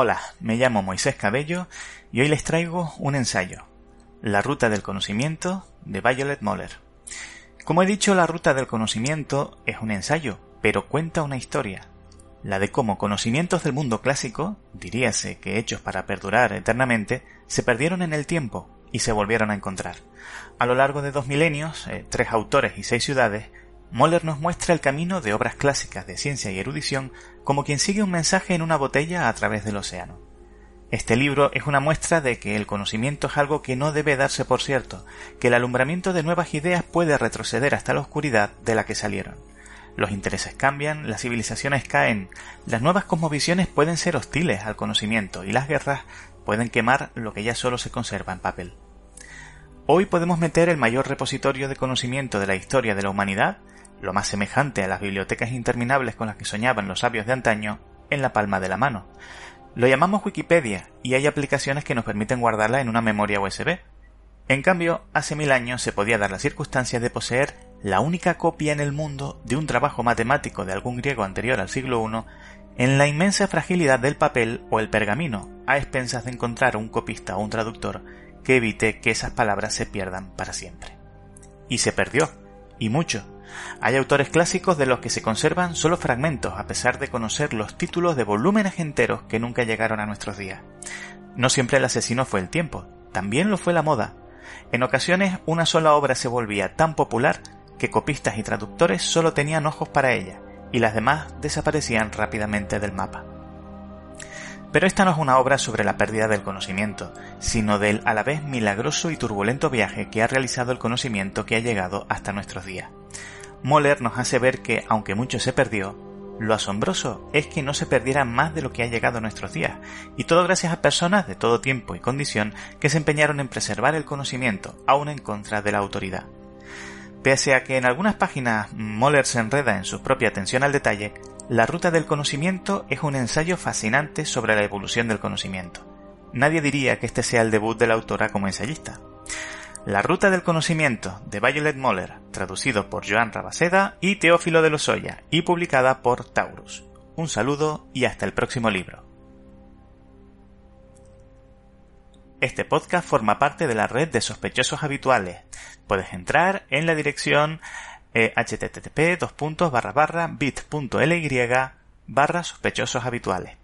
Hola, me llamo Moisés Cabello y hoy les traigo un ensayo, La Ruta del Conocimiento de Violet Moller. Como he dicho, La Ruta del Conocimiento es un ensayo, pero cuenta una historia, la de cómo conocimientos del mundo clásico, diríase que hechos para perdurar eternamente, se perdieron en el tiempo y se volvieron a encontrar. A lo largo de dos milenios, eh, tres autores y seis ciudades, Moller nos muestra el camino de obras clásicas de ciencia y erudición como quien sigue un mensaje en una botella a través del océano. Este libro es una muestra de que el conocimiento es algo que no debe darse por cierto, que el alumbramiento de nuevas ideas puede retroceder hasta la oscuridad de la que salieron. Los intereses cambian, las civilizaciones caen, las nuevas cosmovisiones pueden ser hostiles al conocimiento y las guerras pueden quemar lo que ya solo se conserva en papel. Hoy podemos meter el mayor repositorio de conocimiento de la historia de la humanidad lo más semejante a las bibliotecas interminables con las que soñaban los sabios de antaño, en la palma de la mano. Lo llamamos Wikipedia y hay aplicaciones que nos permiten guardarla en una memoria USB. En cambio, hace mil años se podía dar la circunstancia de poseer la única copia en el mundo de un trabajo matemático de algún griego anterior al siglo I en la inmensa fragilidad del papel o el pergamino, a expensas de encontrar un copista o un traductor que evite que esas palabras se pierdan para siempre. Y se perdió, y mucho, hay autores clásicos de los que se conservan solo fragmentos, a pesar de conocer los títulos de volúmenes enteros que nunca llegaron a nuestros días. No siempre el asesino fue el tiempo, también lo fue la moda. En ocasiones una sola obra se volvía tan popular que copistas y traductores solo tenían ojos para ella, y las demás desaparecían rápidamente del mapa. Pero esta no es una obra sobre la pérdida del conocimiento, sino del a la vez milagroso y turbulento viaje que ha realizado el conocimiento que ha llegado hasta nuestros días. Moller nos hace ver que, aunque mucho se perdió, lo asombroso es que no se perdiera más de lo que ha llegado a nuestros días, y todo gracias a personas de todo tiempo y condición que se empeñaron en preservar el conocimiento, aun en contra de la autoridad. Pese a que en algunas páginas Moller se enreda en su propia atención al detalle, la ruta del conocimiento es un ensayo fascinante sobre la evolución del conocimiento. Nadie diría que este sea el debut de la autora como ensayista. La ruta del conocimiento de Violet Moller, traducido por Joan Rabaseda y Teófilo de Lozoya y publicada por Taurus. Un saludo y hasta el próximo libro. Este podcast forma parte de la red de sospechosos habituales. Puedes entrar en la dirección eh, http bit.ly barra sospechosos habituales.